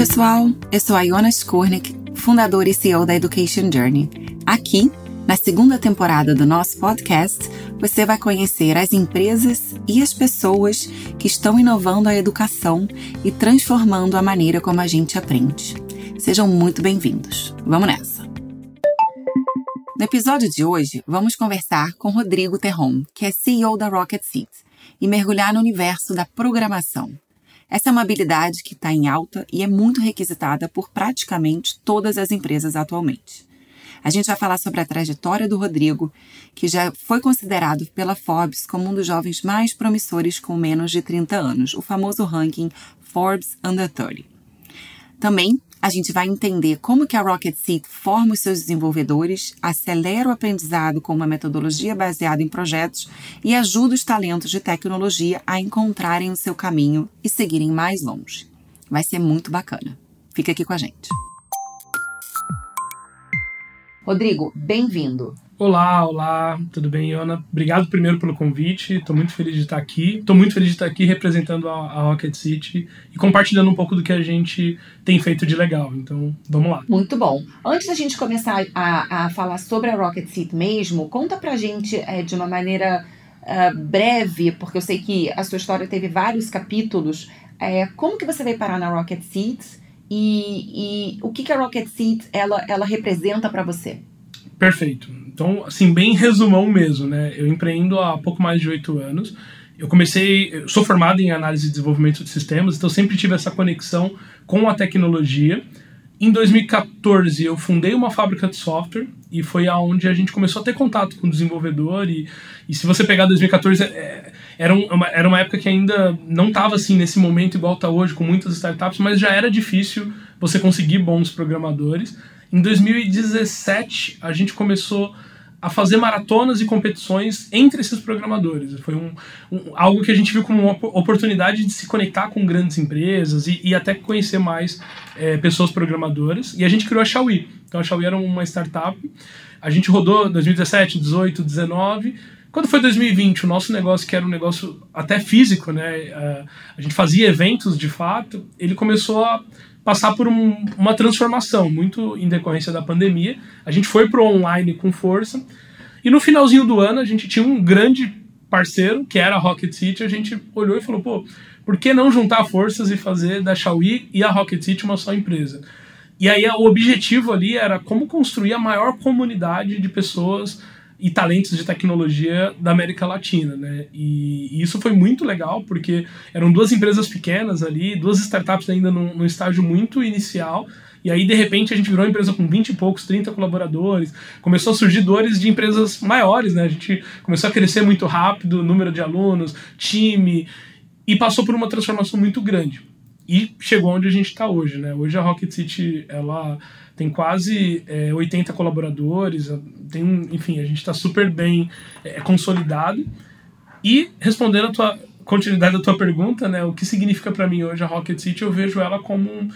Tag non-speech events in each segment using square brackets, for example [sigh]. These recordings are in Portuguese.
pessoal, eu sou a Iona Skornik, fundadora e CEO da Education Journey. Aqui, na segunda temporada do nosso podcast, você vai conhecer as empresas e as pessoas que estão inovando a educação e transformando a maneira como a gente aprende. Sejam muito bem-vindos. Vamos nessa! No episódio de hoje, vamos conversar com Rodrigo Terron, que é CEO da Rocket Seed, e mergulhar no universo da programação. Essa é uma habilidade que está em alta e é muito requisitada por praticamente todas as empresas atualmente. A gente vai falar sobre a trajetória do Rodrigo, que já foi considerado pela Forbes como um dos jovens mais promissores com menos de 30 anos, o famoso ranking Forbes Under 30. Também a gente vai entender como que a Rocket Seed forma os seus desenvolvedores, acelera o aprendizado com uma metodologia baseada em projetos e ajuda os talentos de tecnologia a encontrarem o seu caminho e seguirem mais longe. Vai ser muito bacana. Fica aqui com a gente. Rodrigo, bem-vindo. Olá, olá, tudo bem, Iona? Obrigado primeiro pelo convite, estou muito feliz de estar aqui. Estou muito feliz de estar aqui representando a, a, Rocket City e compartilhando um pouco do que a gente tem feito de legal. Então, vamos lá. Muito bom. Antes da gente começar a, a falar sobre a Rocket City mesmo, conta pra gente é, de uma maneira uh, breve, porque eu sei que a sua história teve vários capítulos, é, como que você veio parar na Rocket City e, e o que, que a Rocket City ela, ela representa para você? Perfeito. Então, assim, bem resumão mesmo, né? Eu empreendo há pouco mais de oito anos. Eu comecei, eu sou formado em análise e desenvolvimento de sistemas, então sempre tive essa conexão com a tecnologia. Em 2014, eu fundei uma fábrica de software e foi aonde a gente começou a ter contato com o desenvolvedor. E, e se você pegar 2014, é, era, uma, era uma época que ainda não estava assim nesse momento igual está hoje, com muitas startups, mas já era difícil você conseguir bons programadores. Em 2017, a gente começou a fazer maratonas e competições entre esses programadores. Foi um, um, algo que a gente viu como uma oportunidade de se conectar com grandes empresas e, e até conhecer mais é, pessoas programadoras. E a gente criou a Xiaomi. Então a Xiaomi era uma startup. A gente rodou 2017, 18, 19. Quando foi 2020, o nosso negócio, que era um negócio até físico, né? A gente fazia eventos de fato, ele começou a passar por um, uma transformação, muito em decorrência da pandemia. A gente foi para o online com força. E no finalzinho do ano, a gente tinha um grande parceiro, que era a Rocket City. A gente olhou e falou: pô, por que não juntar forças e fazer da Xiaomi e a Rocket City uma só empresa? E aí o objetivo ali era como construir a maior comunidade de pessoas e talentos de tecnologia da América Latina, né? E, e, isso foi muito legal porque eram duas empresas pequenas ali, duas startups ainda num, num, estágio muito inicial. E aí, de repente, a gente virou uma empresa com 20 e poucos, 30 colaboradores. Começou a surgir dores de empresas maiores, né? A gente começou a crescer muito rápido, número de alunos, time, e passou por uma transformação muito grande. E chegou onde a gente está hoje, né? Hoje a Rocket City, ela tem quase é, 80 colaboradores, tem, enfim, a gente está super bem é, consolidado. E respondendo a tua continuidade da tua pergunta, né, o que significa para mim hoje a Rocket City, eu vejo ela como um,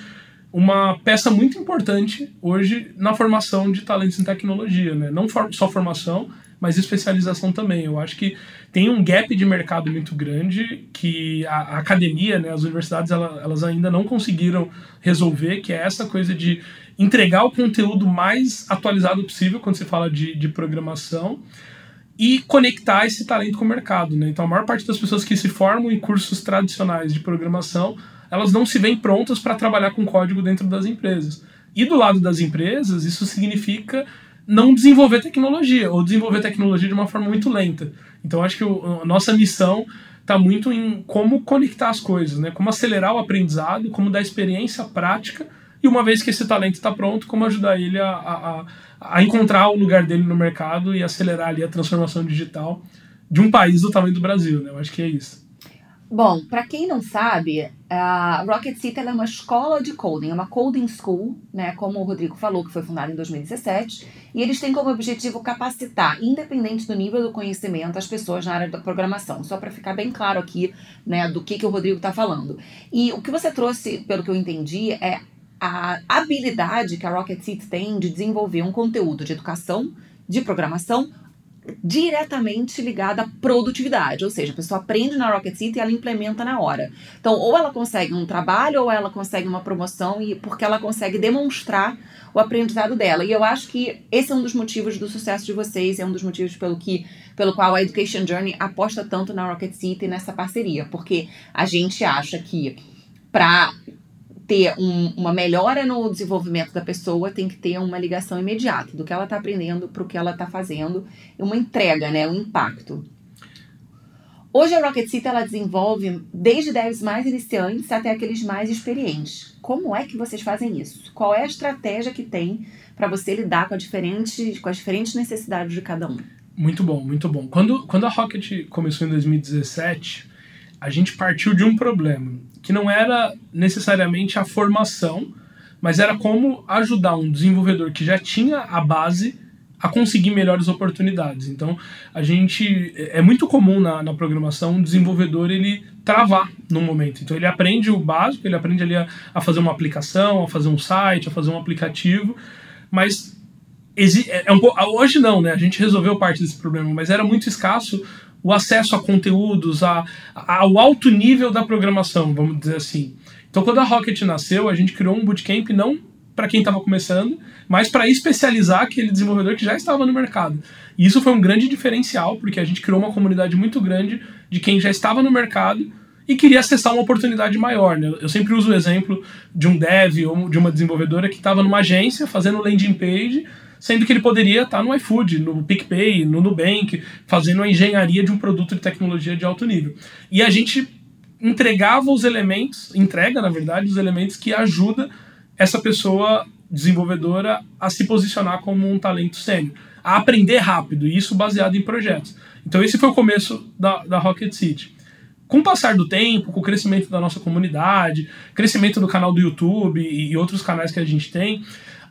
uma peça muito importante hoje na formação de talentos em tecnologia, né? Não for, só formação, mas especialização também. Eu acho que tem um gap de mercado muito grande que a, a academia, né, as universidades, ela, elas ainda não conseguiram resolver, que é essa coisa de entregar o conteúdo mais atualizado possível quando se fala de, de programação e conectar esse talento com o mercado. Né? Então, a maior parte das pessoas que se formam em cursos tradicionais de programação, elas não se veem prontas para trabalhar com código dentro das empresas. E do lado das empresas, isso significa não desenvolver tecnologia, ou desenvolver tecnologia de uma forma muito lenta. Então, acho que o, a nossa missão está muito em como conectar as coisas, né? como acelerar o aprendizado, como dar experiência prática e uma vez que esse talento está pronto, como ajudar ele a, a, a, encontrar o lugar dele no mercado e acelerar ali a transformação digital de um país do tamanho do Brasil, né? Eu acho que é isso. Bom, para quem não sabe, a Rocket City é uma escola de coding, é uma coding school, né, como o Rodrigo falou, que foi fundada em 2017, e eles têm como objetivo capacitar, independente do nível do conhecimento, as pessoas na área da programação. Só para ficar bem claro aqui, né, do que, que o Rodrigo está falando. E o que você trouxe, pelo que eu entendi, é a habilidade que a Rocket City tem de desenvolver um conteúdo de educação, de programação, diretamente ligada à produtividade, ou seja, a pessoa aprende na Rocket City e ela implementa na hora. Então, ou ela consegue um trabalho ou ela consegue uma promoção e porque ela consegue demonstrar o aprendizado dela. E eu acho que esse é um dos motivos do sucesso de vocês, é um dos motivos pelo que pelo qual a Education Journey aposta tanto na Rocket City nessa parceria, porque a gente acha que para ter um, uma melhora no desenvolvimento da pessoa, tem que ter uma ligação imediata do que ela está aprendendo para o que ela está fazendo, uma entrega, né, um impacto. Hoje a Rocket City ela desenvolve desde devs mais iniciantes até aqueles mais experientes. Como é que vocês fazem isso? Qual é a estratégia que tem para você lidar com, diferentes, com as diferentes necessidades de cada um? Muito bom, muito bom. Quando, quando a Rocket começou em 2017, a gente partiu de um problema que não era necessariamente a formação, mas era como ajudar um desenvolvedor que já tinha a base a conseguir melhores oportunidades. Então, a gente é muito comum na, na programação um desenvolvedor ele travar no momento. Então, ele aprende o básico, ele aprende ali a, a fazer uma aplicação, a fazer um site, a fazer um aplicativo, mas é, é um, hoje não, né? A gente resolveu parte desse problema, mas era muito escasso o acesso a conteúdos, a, a, ao alto nível da programação, vamos dizer assim. Então, quando a Rocket nasceu, a gente criou um bootcamp não para quem estava começando, mas para especializar aquele desenvolvedor que já estava no mercado. E isso foi um grande diferencial, porque a gente criou uma comunidade muito grande de quem já estava no mercado e queria acessar uma oportunidade maior. Né? Eu sempre uso o exemplo de um dev ou de uma desenvolvedora que estava numa agência fazendo landing page sendo que ele poderia estar no iFood, no PicPay, no Nubank, fazendo a engenharia de um produto de tecnologia de alto nível. E a gente entregava os elementos, entrega, na verdade, os elementos que ajuda essa pessoa desenvolvedora a se posicionar como um talento sênior, a aprender rápido, e isso baseado em projetos. Então esse foi o começo da, da Rocket City. Com o passar do tempo, com o crescimento da nossa comunidade, crescimento do canal do YouTube e, e outros canais que a gente tem,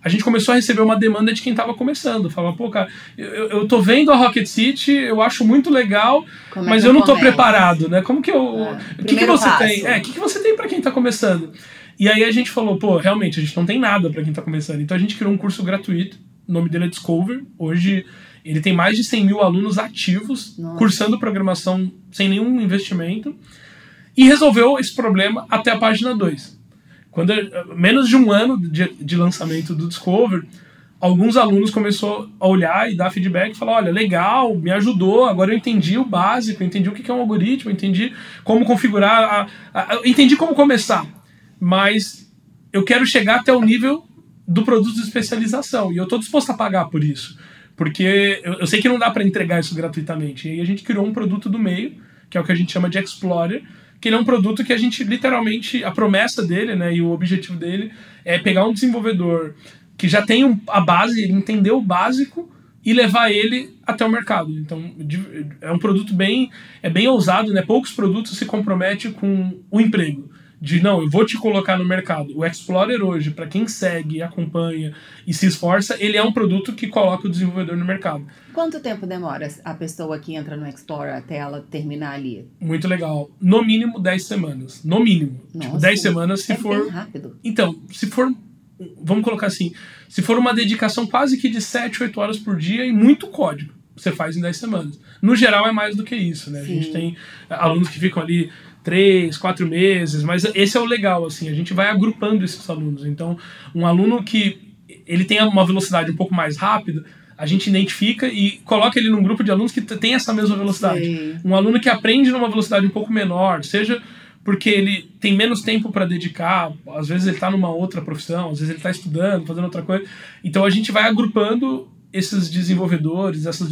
a gente começou a receber uma demanda de quem estava começando. Falava, pô, cara, eu, eu tô vendo a Rocket City, eu acho muito legal, Como é mas é eu não tô preparado, né? Como que eu. É, o que, que você passo. tem? É, o que, que você tem para quem está começando? E aí a gente falou, pô, realmente, a gente não tem nada para quem está começando. Então a gente criou um curso gratuito, o nome dele é Discover. Hoje ele tem mais de 100 mil alunos ativos, Nossa. cursando programação sem nenhum investimento. E resolveu esse problema até a página 2. Quando menos de um ano de, de lançamento do Discover, alguns alunos começou a olhar e dar feedback e falar, olha, legal, me ajudou, agora eu entendi o básico, entendi o que é um algoritmo, entendi como configurar, a, a, entendi como começar, mas eu quero chegar até o nível do produto de especialização e eu estou disposto a pagar por isso, porque eu, eu sei que não dá para entregar isso gratuitamente. E aí a gente criou um produto do meio, que é o que a gente chama de Explorer, que ele é um produto que a gente literalmente a promessa dele, né, e o objetivo dele é pegar um desenvolvedor que já tem um, a base, ele entendeu o básico e levar ele até o mercado. Então, é um produto bem é bem ousado, né? Poucos produtos se comprometem com o emprego de não, eu vou te colocar no mercado. O Explorer hoje, para quem segue, acompanha e se esforça, ele é um produto que coloca o desenvolvedor no mercado. Quanto tempo demora a pessoa que entra no Explorer até ela terminar ali? Muito legal. No mínimo 10 semanas. No mínimo. Tipo, Nossa, tipo, 10 semanas se é for. Bem rápido. Então, se for. Vamos colocar assim. Se for uma dedicação quase que de 7, 8 horas por dia e muito código você faz em 10 semanas. No geral é mais do que isso, né? Sim. A gente tem alunos que ficam ali três, quatro meses, mas esse é o legal, assim, a gente vai agrupando esses alunos. Então, um aluno que ele tem uma velocidade um pouco mais rápida, a gente identifica e coloca ele num grupo de alunos que tem essa mesma velocidade. Sim. Um aluno que aprende numa velocidade um pouco menor, seja porque ele tem menos tempo para dedicar, às vezes ele está numa outra profissão, às vezes ele está estudando, fazendo outra coisa. Então a gente vai agrupando esses desenvolvedores, essas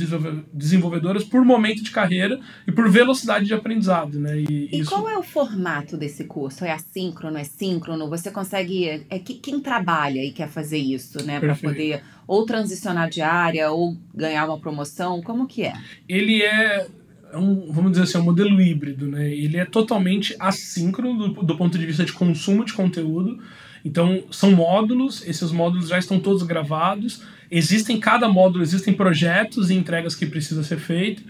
desenvolvedoras por momento de carreira e por velocidade de aprendizado, né? E, e isso... qual é o formato desse curso? É assíncrono, é síncrono? Você consegue é quem trabalha e quer fazer isso, né, para poder ou transicionar de área ou ganhar uma promoção? Como que é? Ele é um, vamos dizer assim, um modelo híbrido, né? Ele é totalmente assíncrono do, do ponto de vista de consumo de conteúdo. Então, são módulos, esses módulos já estão todos gravados Existem cada módulo, existem projetos e entregas que precisa ser feito.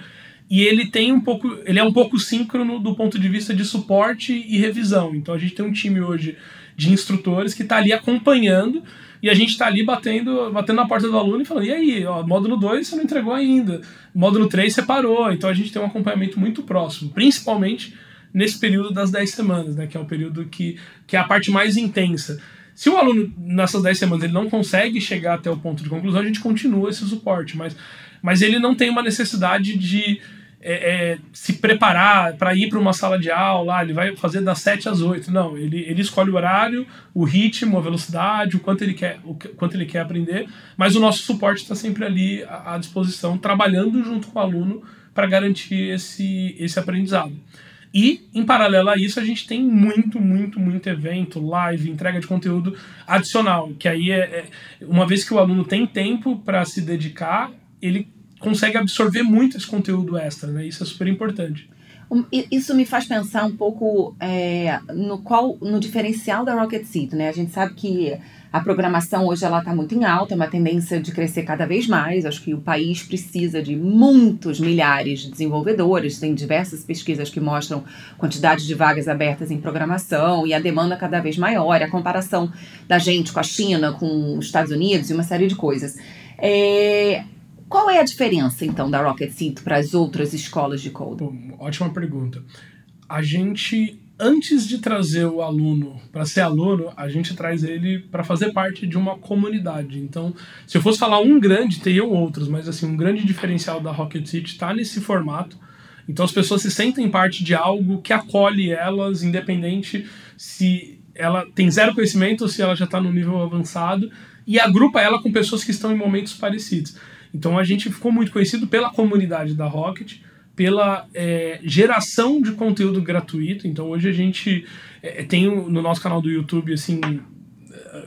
e ele tem um pouco, ele é um pouco síncrono do ponto de vista de suporte e revisão. Então a gente tem um time hoje de instrutores que está ali acompanhando e a gente está ali batendo, batendo na porta do aluno e falando: e aí, ó, módulo 2 você não entregou ainda, módulo 3 você parou. Então a gente tem um acompanhamento muito próximo, principalmente nesse período das 10 semanas, né, que é o período que, que é a parte mais intensa. Se o aluno, nessas 10 semanas, ele não consegue chegar até o ponto de conclusão, a gente continua esse suporte, mas, mas ele não tem uma necessidade de é, é, se preparar para ir para uma sala de aula, ele vai fazer das 7 às 8. Não, ele, ele escolhe o horário, o ritmo, a velocidade, o quanto ele quer, o quanto ele quer aprender, mas o nosso suporte está sempre ali à, à disposição, trabalhando junto com o aluno para garantir esse, esse aprendizado. E, em paralelo a isso, a gente tem muito, muito, muito evento, live, entrega de conteúdo adicional, que aí é, é uma vez que o aluno tem tempo para se dedicar, ele consegue absorver muito esse conteúdo extra, né? Isso é super importante. Isso me faz pensar um pouco é, no qual no diferencial da Rocket Seed, né? A gente sabe que a programação hoje ela está muito em alta, é uma tendência de crescer cada vez mais. Acho que o país precisa de muitos milhares de desenvolvedores. Tem diversas pesquisas que mostram quantidade de vagas abertas em programação e a demanda cada vez maior. A comparação da gente com a China, com os Estados Unidos e uma série de coisas. É, qual é a diferença, então, da Rocket Seed para as outras escolas de code? ótima pergunta. A gente, antes de trazer o aluno para ser aluno, a gente traz ele para fazer parte de uma comunidade. Então, se eu fosse falar um grande, teriam outros, mas assim, um grande diferencial da Rocket City está nesse formato. Então, as pessoas se sentem parte de algo que acolhe elas, independente se ela tem zero conhecimento ou se ela já está no nível avançado, e agrupa ela com pessoas que estão em momentos parecidos. Então a gente ficou muito conhecido pela comunidade da Rocket, pela é, geração de conteúdo gratuito. Então hoje a gente é, tem no nosso canal do YouTube assim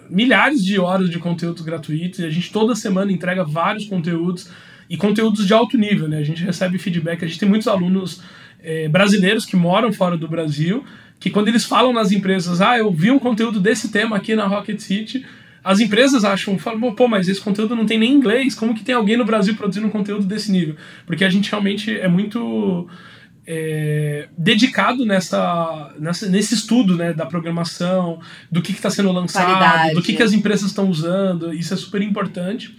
milhares de horas de conteúdos gratuitos e a gente toda semana entrega vários conteúdos e conteúdos de alto nível, né? A gente recebe feedback, a gente tem muitos alunos é, brasileiros que moram fora do Brasil, que quando eles falam nas empresas, ah, eu vi um conteúdo desse tema aqui na Rocket City, as empresas acham, falam, pô, mas esse conteúdo não tem nem inglês, como que tem alguém no Brasil produzindo um conteúdo desse nível? Porque a gente realmente é muito é, dedicado nessa, nessa, nesse estudo né, da programação, do que está sendo lançado, Qualidade. do que, que as empresas estão usando, isso é super importante.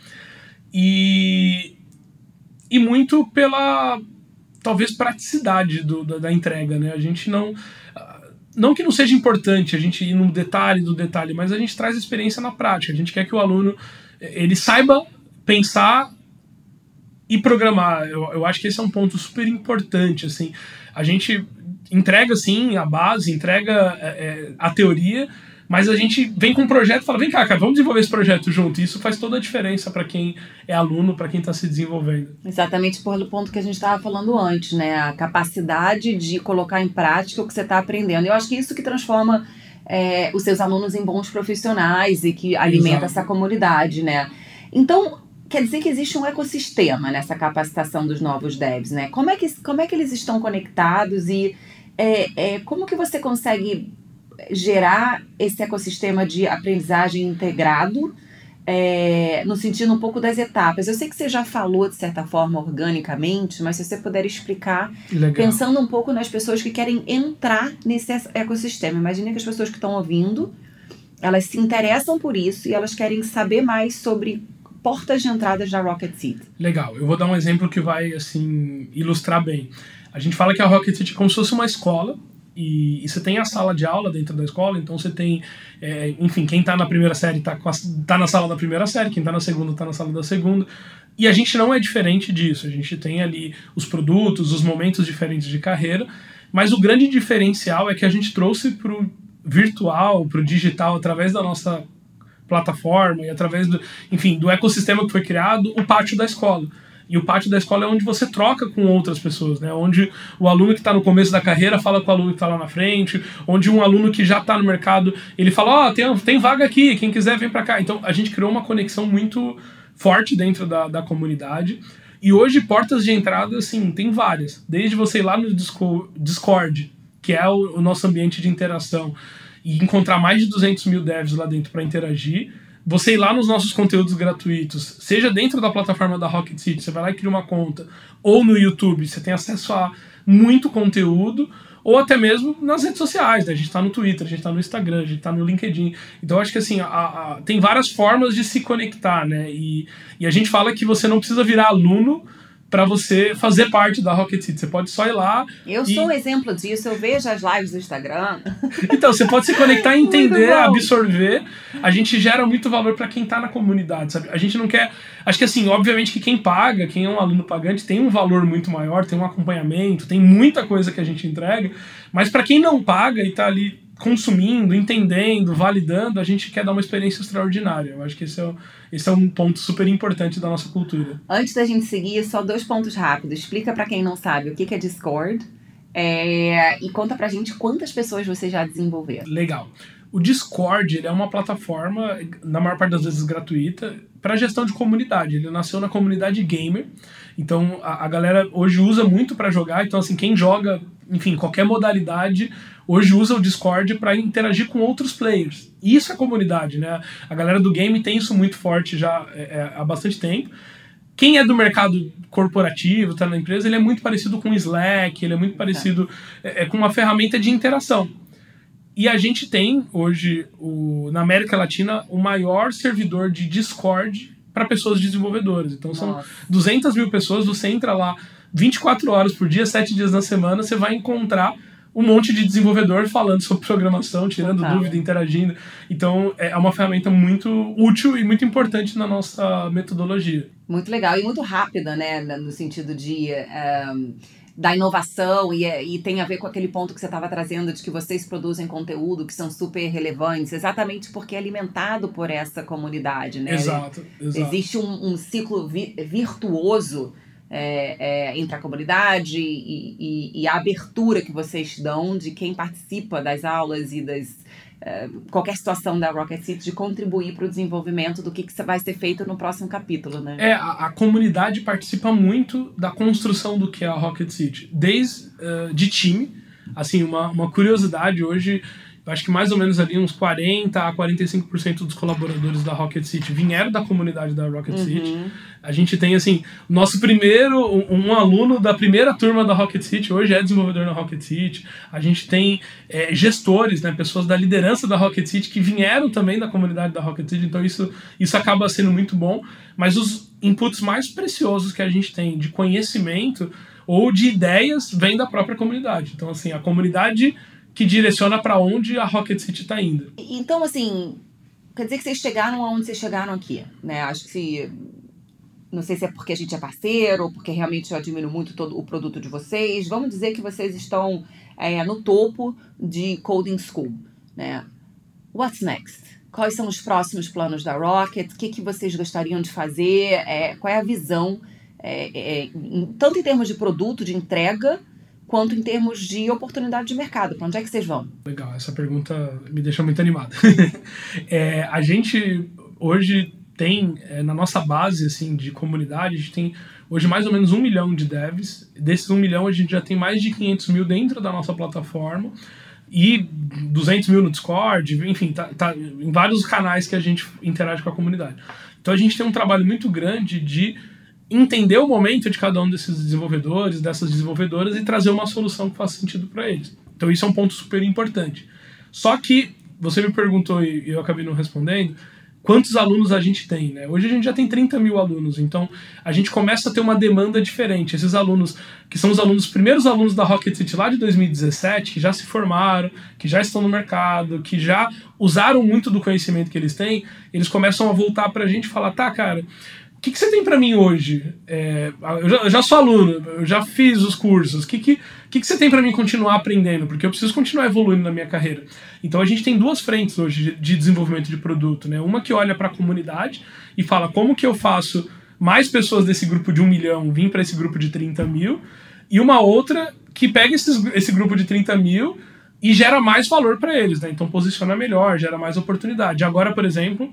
E, e muito pela, talvez, praticidade do, da, da entrega, né? A gente não não que não seja importante a gente ir no detalhe do detalhe, mas a gente traz experiência na prática. A gente quer que o aluno eh, ele saiba pensar e programar. Eu, eu acho que esse é um ponto super importante. Assim, a gente entrega sim a base, entrega é, a teoria, mas a gente vem com um projeto e fala: vem cá, cara, vamos desenvolver esse projeto junto. Isso faz toda a diferença para quem é aluno, para quem está se desenvolvendo. Exatamente por o ponto que a gente estava falando antes, né? A capacidade de colocar em prática o que você está aprendendo. Eu acho que isso que transforma é, os seus alunos em bons profissionais e que alimenta Exato. essa comunidade, né? Então, quer dizer que existe um ecossistema nessa capacitação dos novos devs, né? Como é que, como é que eles estão conectados e é, é, como que você consegue gerar esse ecossistema de aprendizagem integrado, é, no sentido um pouco das etapas. Eu sei que você já falou, de certa forma, organicamente, mas se você puder explicar, Legal. pensando um pouco nas pessoas que querem entrar nesse ecossistema. Imagina que as pessoas que estão ouvindo, elas se interessam por isso e elas querem saber mais sobre portas de entrada da Rocket Seed. Legal, eu vou dar um exemplo que vai assim ilustrar bem. A gente fala que a Rocket Seed é como se fosse uma escola e, e, você tem a sala de aula dentro da escola, então você tem, é, enfim, quem está na primeira série está tá na sala da primeira série, quem está na segunda está na sala da segunda. E a gente não é diferente disso, a gente tem ali os produtos, os momentos diferentes de carreira, mas o grande diferencial é que a gente trouxe para o virtual, para o digital, através da nossa plataforma e através do, enfim, do ecossistema que foi criado, o pátio da escola. E o pátio da escola é onde você troca com outras pessoas, né? Onde o aluno que está no começo da carreira fala com o aluno que está lá na frente, onde um aluno que já está no mercado, ele fala, ó, oh, tem, tem vaga aqui, quem quiser vem para cá. Então a gente criou uma conexão muito forte dentro da, da comunidade. E hoje, portas de entrada, assim, tem várias. Desde você ir lá no Discord, que é o, o nosso ambiente de interação, e encontrar mais de 200 mil devs lá dentro para interagir, você ir lá nos nossos conteúdos gratuitos, seja dentro da plataforma da Rocket City, você vai lá e cria uma conta, ou no YouTube, você tem acesso a muito conteúdo, ou até mesmo nas redes sociais, né? A gente está no Twitter, a gente está no Instagram, a gente está no LinkedIn. Então acho que assim, a, a, tem várias formas de se conectar, né? E, e a gente fala que você não precisa virar aluno para você fazer parte da Rocket City. Você pode só ir lá. Eu e... sou um exemplo disso, eu vejo as lives do Instagram. [laughs] Então, você pode se conectar, entender, absorver. A gente gera muito valor para quem está na comunidade, sabe? A gente não quer. Acho que assim, obviamente que quem paga, quem é um aluno pagante, tem um valor muito maior, tem um acompanhamento, tem muita coisa que a gente entrega. Mas para quem não paga e está ali consumindo, entendendo, validando, a gente quer dar uma experiência extraordinária. Eu acho que esse é, esse é um ponto super importante da nossa cultura. Antes da gente seguir, só dois pontos rápidos. Explica para quem não sabe o que é Discord é, e conta pra gente quantas pessoas você já desenvolveu. Legal. O Discord é uma plataforma, na maior parte das vezes gratuita, para gestão de comunidade. Ele nasceu na comunidade gamer. Então a, a galera hoje usa muito para jogar. Então, assim, quem joga, enfim, qualquer modalidade, hoje usa o Discord para interagir com outros players. Isso é comunidade, né? A galera do game tem isso muito forte já é, é, há bastante tempo. Quem é do mercado corporativo, está na empresa, ele é muito parecido com o Slack, ele é muito parecido é, é, com uma ferramenta de interação. E a gente tem hoje, o, na América Latina, o maior servidor de Discord para pessoas desenvolvedoras. Então são Nossa. 200 mil pessoas, você entra lá 24 horas por dia, 7 dias na semana, você vai encontrar um monte de desenvolvedor falando sobre programação, tirando Total. dúvida, interagindo. Então é uma ferramenta muito útil e muito importante na nossa metodologia. Muito legal e muito rápida, né? No sentido de. Um, da inovação e, e tem a ver com aquele ponto que você estava trazendo de que vocês produzem conteúdo que são super relevantes, exatamente porque é alimentado por essa comunidade, né? Exato, exato. Existe um, um ciclo vi virtuoso é, é, entre a comunidade e, e, e, a abertura que vocês dão de quem participa das aulas e das é, qualquer situação da Rocket City de contribuir para o desenvolvimento do que, que vai ser feito no próximo capítulo, né? É, a, a comunidade participa muito da construção do que é a Rocket City, desde uh, de time. Assim, uma, uma curiosidade hoje acho que mais ou menos ali uns 40 a 45% dos colaboradores da Rocket City vieram da comunidade da Rocket uhum. City. A gente tem, assim, nosso primeiro, um, um, aluno da primeira turma da Rocket City hoje é desenvolvedor na Rocket City. A gente tem é, gestores, né, pessoas da liderança da Rocket City que vieram também da comunidade da Rocket City, então isso, isso acaba sendo muito bom. Mas os inputs mais preciosos que a gente tem de conhecimento ou de ideias vêm da própria comunidade. Então, assim, a comunidade que direciona para onde a Rocket City está indo. Então, assim, quer dizer que vocês chegaram aonde vocês chegaram aqui, né? Acho que se não sei se é porque a gente é parceiro ou porque realmente eu admiro muito todo o produto de vocês. Vamos dizer que vocês estão é, no topo de Coding School, né? What's next? Quais são os próximos planos da Rocket? O que, que vocês gostariam de fazer? É, qual é a visão, é, é, em, tanto em termos de produto, de entrega, quanto em termos de oportunidade de mercado. Para onde é que vocês vão? Legal, essa pergunta me deixa muito animado. [laughs] é, a gente hoje tem, é, na nossa base assim, de comunidade, a gente tem hoje mais ou menos um milhão de devs. Desses um milhão, a gente já tem mais de 500 mil dentro da nossa plataforma e 200 mil no Discord, enfim, tá, tá em vários canais que a gente interage com a comunidade. Então a gente tem um trabalho muito grande de entender o momento de cada um desses desenvolvedores, dessas desenvolvedoras e trazer uma solução que faça sentido para eles. Então isso é um ponto super importante. Só que você me perguntou e eu acabei não respondendo quantos alunos a gente tem, né? Hoje a gente já tem 30 mil alunos, então a gente começa a ter uma demanda diferente. Esses alunos, que são os alunos, os primeiros alunos da Rocket City lá de 2017, que já se formaram, que já estão no mercado, que já usaram muito do conhecimento que eles têm, eles começam a voltar para a gente e falar, tá, cara, que, que você tem para mim hoje? É, eu, já, eu, já, sou aluno, eu já fiz os cursos. O que, que, que, que você tem para mim continuar aprendendo? Porque eu preciso continuar evoluindo na minha carreira. Então a gente tem duas frentes hoje de, de desenvolvimento de produto. Né? Uma que olha para a comunidade e fala como que eu faço mais pessoas desse grupo de um milhão vir para esse grupo de 30 mil. E uma outra que pega esses, esse grupo de 30 mil e gera mais valor para eles, né? Então posiciona melhor, gera mais oportunidade. Agora, por exemplo,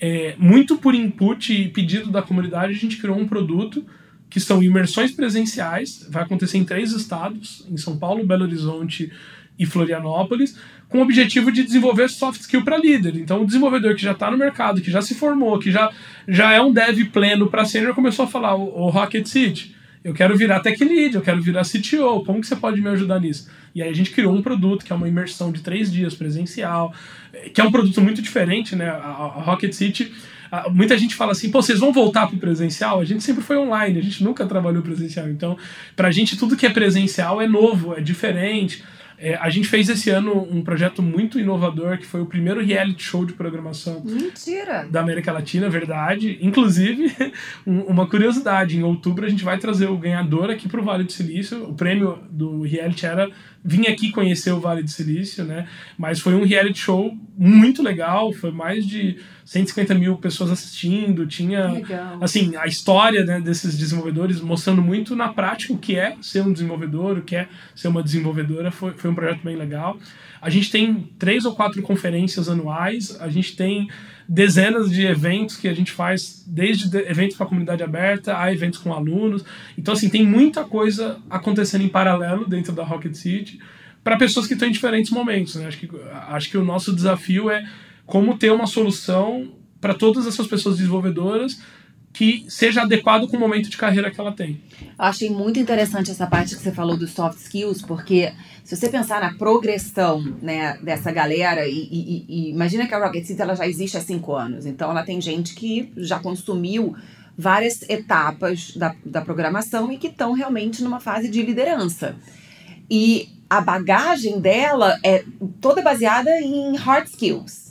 é, muito por input e pedido da comunidade, a gente criou um produto que são imersões presenciais, vai acontecer em três estados, em São Paulo, Belo Horizonte e Florianópolis, com o objetivo de desenvolver soft skill para líder. Então, o desenvolvedor que já está no mercado, que já se formou, que já, já é um dev pleno para sênior, começou a falar: o, o Rocket City, eu quero virar tech lead, eu quero virar CTO, como que você pode me ajudar nisso? E aí a gente criou um produto que é uma imersão de três dias presencial, que é um produto muito diferente, né? A Rocket City muita gente fala assim, pô, vocês vão voltar pro presencial? A gente sempre foi online, a gente nunca trabalhou presencial. Então, pra gente, tudo que é presencial é novo, é diferente. É, a gente fez esse ano um projeto muito inovador, que foi o primeiro reality show de programação Mentira. da América Latina, verdade. Inclusive, [laughs] uma curiosidade, em outubro a gente vai trazer o ganhador aqui para o Vale do Silício. O prêmio do reality era vir aqui conhecer o Vale do Silício, né? Mas foi um reality show muito legal, foi mais de 150 mil pessoas assistindo, tinha Legal. assim a história né, desses desenvolvedores mostrando muito na prática o que é ser um desenvolvedor, o que é ser uma desenvolvedora, foi, foi um projeto bem legal. A gente tem três ou quatro conferências anuais, a gente tem dezenas de eventos que a gente faz, desde eventos para a comunidade aberta a eventos com alunos. Então, assim, tem muita coisa acontecendo em paralelo dentro da Rocket City para pessoas que estão em diferentes momentos. Né? Acho, que, acho que o nosso desafio é como ter uma solução para todas essas pessoas desenvolvedoras que seja adequado com o momento de carreira que ela tem. Achei muito interessante essa parte que você falou dos soft skills, porque se você pensar na progressão né, dessa galera, e, e, e imagina que a Rocket City ela já existe há cinco anos, então ela tem gente que já consumiu várias etapas da, da programação e que estão realmente numa fase de liderança. E a bagagem dela é toda baseada em hard skills.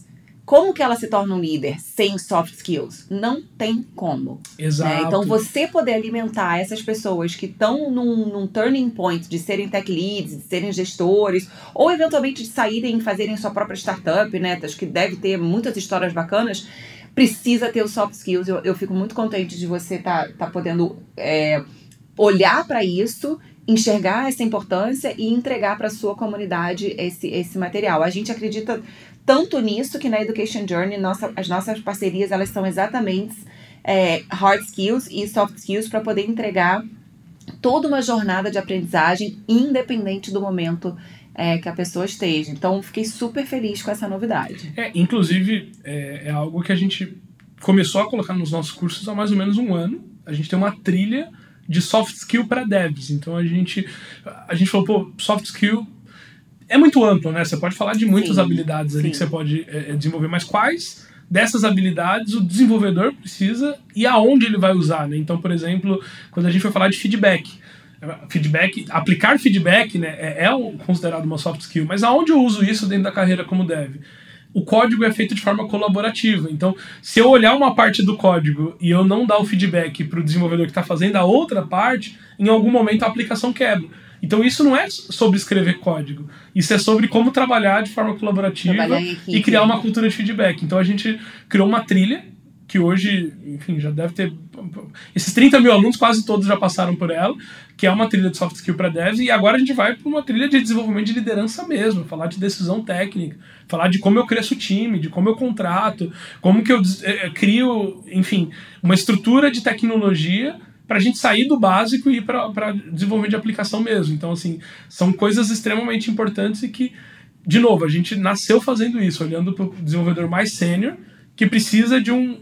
Como que ela se torna um líder sem soft skills? Não tem como. Né? Exato. Né? Então, você poder alimentar essas pessoas que estão num, num, turning point de serem tech leads, de serem gestores, ou eventualmente de saírem e fazerem sua própria startup, né? Acho que deve ter muitas histórias bacanas. Precisa ter os soft skills. Eu, eu fico muito contente de você estar tá, tá podendo é, olhar para isso enxergar essa importância e entregar para a sua comunidade esse, esse material. A gente acredita tanto nisso que na Education Journey nossa, as nossas parcerias elas são exatamente é, hard skills e soft skills para poder entregar toda uma jornada de aprendizagem independente do momento é, que a pessoa esteja. Então, fiquei super feliz com essa novidade. É, inclusive, é, é algo que a gente começou a colocar nos nossos cursos há mais ou menos um ano. A gente tem uma trilha de soft skill para devs. Então a gente a gente falou, pô, soft skill é muito amplo, né? Você pode falar de muitas sim, habilidades ali sim. que você pode é, desenvolver, mas quais dessas habilidades o desenvolvedor precisa e aonde ele vai usar, né? Então, por exemplo, quando a gente foi falar de feedback, feedback, aplicar feedback, né, é, é considerado uma soft skill, mas aonde eu uso isso dentro da carreira como dev? o código é feito de forma colaborativa. Então, se eu olhar uma parte do código e eu não dar o feedback para o desenvolvedor que está fazendo a outra parte, em algum momento a aplicação quebra. Então isso não é sobre escrever código, isso é sobre como trabalhar de forma colaborativa e criar uma cultura de feedback. Então a gente criou uma trilha que hoje, enfim, já deve ter. Esses 30 mil alunos, quase todos já passaram por ela, que é uma trilha de soft skill para devs, e agora a gente vai para uma trilha de desenvolvimento de liderança mesmo, falar de decisão técnica, falar de como eu cresço o time, de como eu contrato, como que eu é, crio, enfim, uma estrutura de tecnologia para a gente sair do básico e ir para desenvolvimento de aplicação mesmo. Então, assim, são coisas extremamente importantes e que, de novo, a gente nasceu fazendo isso, olhando para o desenvolvedor mais sênior, que precisa de um,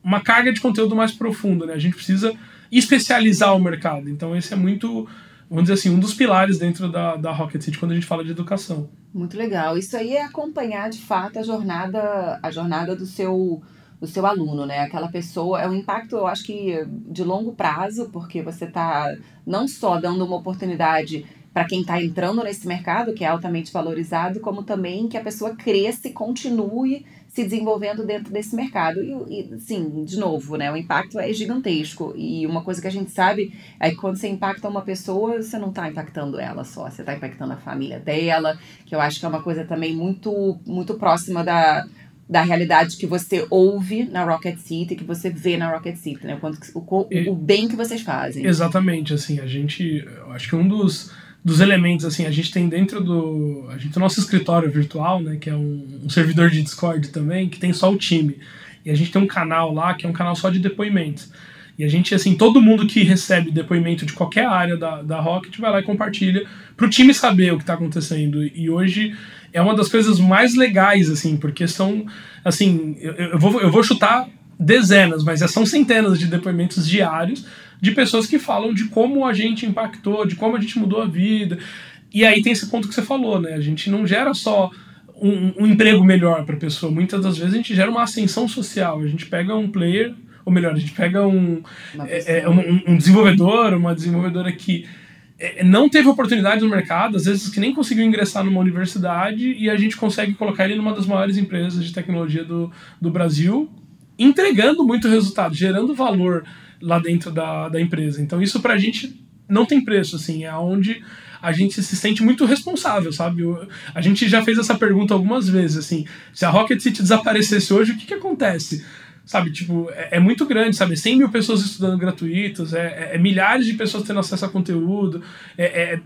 uma carga de conteúdo mais profunda, né? A gente precisa especializar o mercado. Então, esse é muito, vamos dizer assim, um dos pilares dentro da, da Rocket City quando a gente fala de educação. Muito legal. Isso aí é acompanhar, de fato, a jornada, a jornada do seu do seu aluno, né? Aquela pessoa é um impacto, eu acho que de longo prazo, porque você está não só dando uma oportunidade para quem está entrando nesse mercado, que é altamente valorizado, como também que a pessoa cresça e continue se desenvolvendo dentro desse mercado. E, e sim, de novo, né? O impacto é gigantesco. E uma coisa que a gente sabe é que quando você impacta uma pessoa, você não está impactando ela só, você está impactando a família dela, que eu acho que é uma coisa também muito, muito próxima da da realidade que você ouve na Rocket City, que você vê na Rocket City, né? O, o, o bem que vocês fazem. Exatamente, assim, a gente, acho que um dos, dos elementos, assim, a gente tem dentro do, a gente tem o nosso escritório virtual, né, que é um, um servidor de Discord também, que tem só o time, e a gente tem um canal lá, que é um canal só de depoimentos. E a gente, assim, todo mundo que recebe depoimento de qualquer área da, da Rocket vai lá e compartilha para o time saber o que está acontecendo. E hoje é uma das coisas mais legais, assim, porque são, assim, eu, eu, vou, eu vou chutar dezenas, mas são centenas de depoimentos diários de pessoas que falam de como a gente impactou, de como a gente mudou a vida. E aí tem esse ponto que você falou, né? A gente não gera só um, um emprego melhor para a pessoa. Muitas das vezes a gente gera uma ascensão social. A gente pega um player, ou melhor, a gente pega um, é, é, um, um, desenvolvedor, uma desenvolvedora que é, não teve oportunidade no mercado, às vezes que nem conseguiu ingressar numa universidade, e a gente consegue colocar ele numa das maiores empresas de tecnologia do, do Brasil, entregando muito resultado, gerando valor lá dentro da, da empresa. Então isso para a gente não tem preço, assim, é onde a gente se sente muito responsável, sabe? A gente já fez essa pergunta algumas vezes, assim, se a Rocket City desaparecesse hoje, o que, que acontece? Sabe, tipo, é, é muito grande, sabe? 100 mil pessoas estudando gratuitos, é, é, é milhares de pessoas tendo acesso a conteúdo, é, é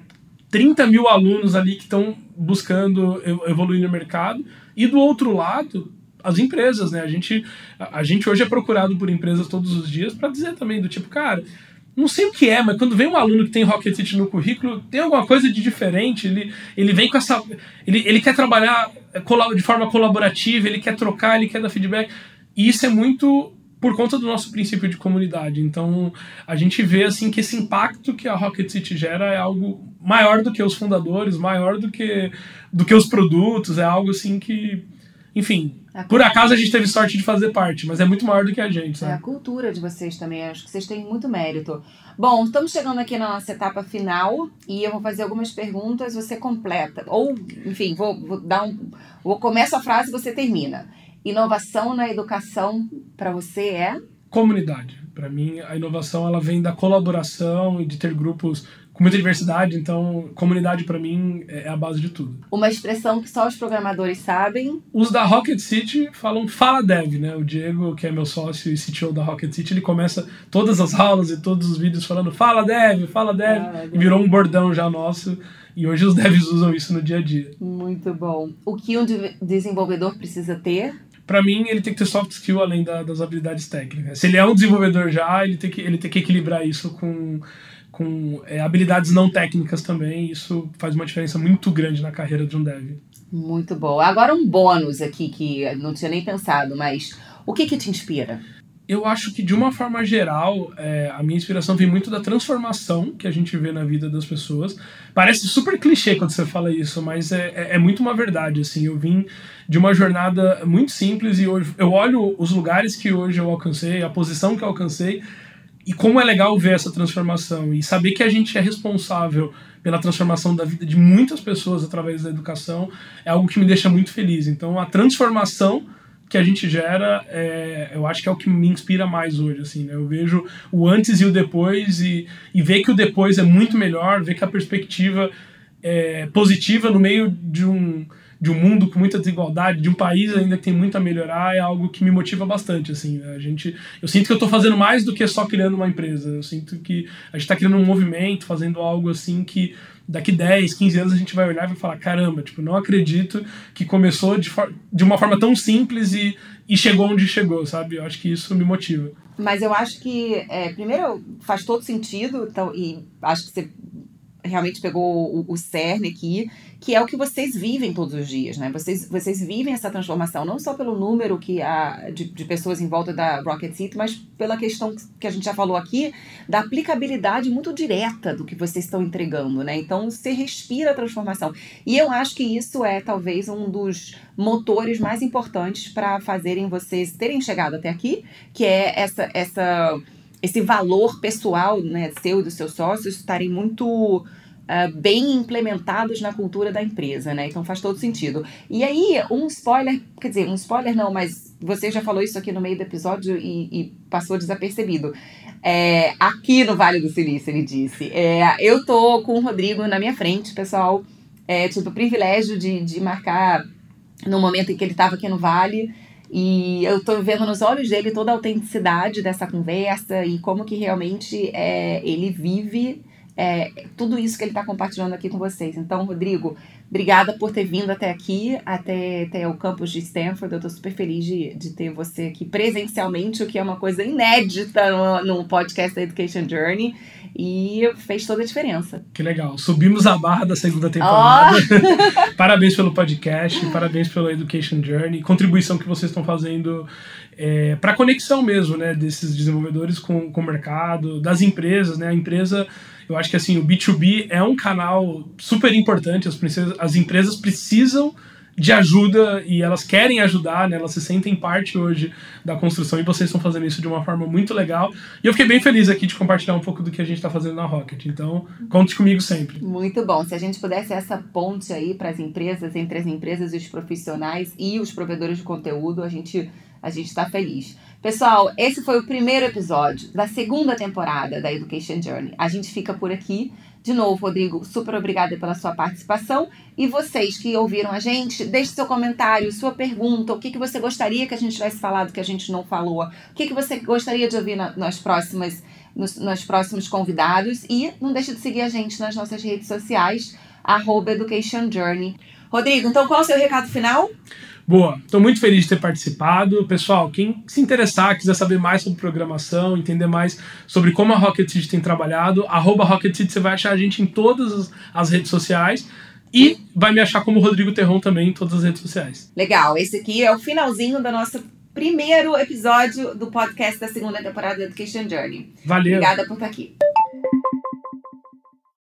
30 mil alunos ali que estão buscando evoluir no mercado. E do outro lado, as empresas, né? A gente, a gente hoje é procurado por empresas todos os dias para dizer também do tipo, cara, não sei o que é, mas quando vem um aluno que tem Rocket City no currículo, tem alguma coisa de diferente. Ele, ele vem com essa. Ele, ele quer trabalhar de forma colaborativa, ele quer trocar, ele quer dar feedback. E isso é muito por conta do nosso princípio de comunidade. Então, a gente vê assim que esse impacto que a Rocket City gera é algo maior do que os fundadores, maior do que, do que os produtos, é algo assim que enfim, por acaso a gente teve sorte de fazer parte, mas é muito maior do que a gente, sabe? É a cultura de vocês também, acho que vocês têm muito mérito. Bom, estamos chegando aqui na nossa etapa final e eu vou fazer algumas perguntas, você completa. Ou, enfim, vou, vou dar um. Vou começo a frase e você termina. Inovação na educação para você é? Comunidade. Para mim, a inovação ela vem da colaboração e de ter grupos com muita diversidade, então comunidade para mim é a base de tudo. Uma expressão que só os programadores sabem. Os da Rocket City falam fala dev, né? O Diego, que é meu sócio e CTO da Rocket City, ele começa todas as aulas e todos os vídeos falando fala dev, fala dev, ah, e virou um bordão já nosso. E hoje os [laughs] devs usam isso no dia a dia. Muito bom. O que um desenvolvedor precisa ter? Para mim, ele tem que ter soft skill além da, das habilidades técnicas. Se ele é um desenvolvedor já, ele tem que, ele tem que equilibrar isso com com é, habilidades não técnicas também. Isso faz uma diferença muito grande na carreira de um dev. Muito bom. Agora um bônus aqui que não tinha nem pensado, mas o que que te inspira? Eu acho que de uma forma geral, é, a minha inspiração vem muito da transformação que a gente vê na vida das pessoas. Parece super clichê quando você fala isso, mas é, é, é muito uma verdade. Assim, eu vim de uma jornada muito simples e hoje eu olho os lugares que hoje eu alcancei, a posição que eu alcancei e como é legal ver essa transformação e saber que a gente é responsável pela transformação da vida de muitas pessoas através da educação é algo que me deixa muito feliz. Então, a transformação que a gente gera, é, eu acho que é o que me inspira mais hoje. Assim, né? Eu vejo o antes e o depois e, e ver que o depois é muito melhor, ver que a perspectiva é positiva no meio de um de um mundo com muita desigualdade, de um país ainda que tem muito a melhorar, é algo que me motiva bastante, assim. A gente, eu sinto que eu estou fazendo mais do que só criando uma empresa. Eu sinto que a gente está criando um movimento, fazendo algo assim que daqui 10, 15 anos a gente vai olhar e vai falar, caramba, tipo, não acredito que começou de, de uma forma tão simples e, e chegou onde chegou, sabe? Eu acho que isso me motiva. Mas eu acho que, é, primeiro, faz todo sentido, então, e acho que você realmente pegou o, o cerne aqui, que é o que vocês vivem todos os dias, né? Vocês, vocês vivem essa transformação, não só pelo número que há de, de pessoas em volta da Rocket City, mas pela questão que a gente já falou aqui, da aplicabilidade muito direta do que vocês estão entregando, né? Então, você respira a transformação. E eu acho que isso é talvez um dos motores mais importantes para fazerem vocês terem chegado até aqui, que é essa, essa esse valor pessoal né, seu e dos seus sócios estarem muito uh, bem implementados na cultura da empresa, né? Então faz todo sentido. E aí, um spoiler, quer dizer, um spoiler não, mas você já falou isso aqui no meio do episódio e, e passou desapercebido. É, aqui no Vale do Silício, ele disse. É, eu tô com o Rodrigo na minha frente, pessoal. É, tive o privilégio de, de marcar no momento em que ele estava aqui no Vale. E eu tô vendo nos olhos dele toda a autenticidade dessa conversa e como que realmente é, ele vive é, tudo isso que ele está compartilhando aqui com vocês. Então, Rodrigo, obrigada por ter vindo até aqui, até, até o campus de Stanford. Eu estou super feliz de, de ter você aqui presencialmente, o que é uma coisa inédita no, no podcast Education Journey. E fez toda a diferença. Que legal. Subimos a barra da segunda temporada. Oh! [laughs] parabéns pelo podcast, parabéns pela Education Journey, contribuição que vocês estão fazendo é, para conexão mesmo, né, desses desenvolvedores com, com o mercado, das empresas, né, a empresa eu acho que assim, o B2B é um canal super importante, as, as empresas precisam de ajuda e elas querem ajudar, né? Elas se sentem parte hoje da construção e vocês estão fazendo isso de uma forma muito legal. E eu fiquei bem feliz aqui de compartilhar um pouco do que a gente está fazendo na Rocket. Então, conte comigo sempre. Muito bom. Se a gente pudesse essa ponte aí para as empresas, entre as empresas e os profissionais e os provedores de conteúdo, a gente a gente está feliz. Pessoal, esse foi o primeiro episódio da segunda temporada da Education Journey. A gente fica por aqui. De novo, Rodrigo, super obrigada pela sua participação. E vocês que ouviram a gente, deixe seu comentário, sua pergunta, o que, que você gostaria que a gente tivesse falado que a gente não falou, o que, que você gostaria de ouvir na, nas próximas, nos, nos próximos convidados. E não deixe de seguir a gente nas nossas redes sociais, arroba Education Journey. Rodrigo, então qual é o seu recado final? Boa, estou muito feliz de ter participado. Pessoal, quem se interessar, quiser saber mais sobre programação, entender mais sobre como a Rocket City tem trabalhado, arroba Rocket City, você vai achar a gente em todas as redes sociais. E vai me achar como Rodrigo Terron também em todas as redes sociais. Legal, esse aqui é o finalzinho do nosso primeiro episódio do podcast da segunda temporada do Education Journey. Valeu. Obrigada por estar aqui.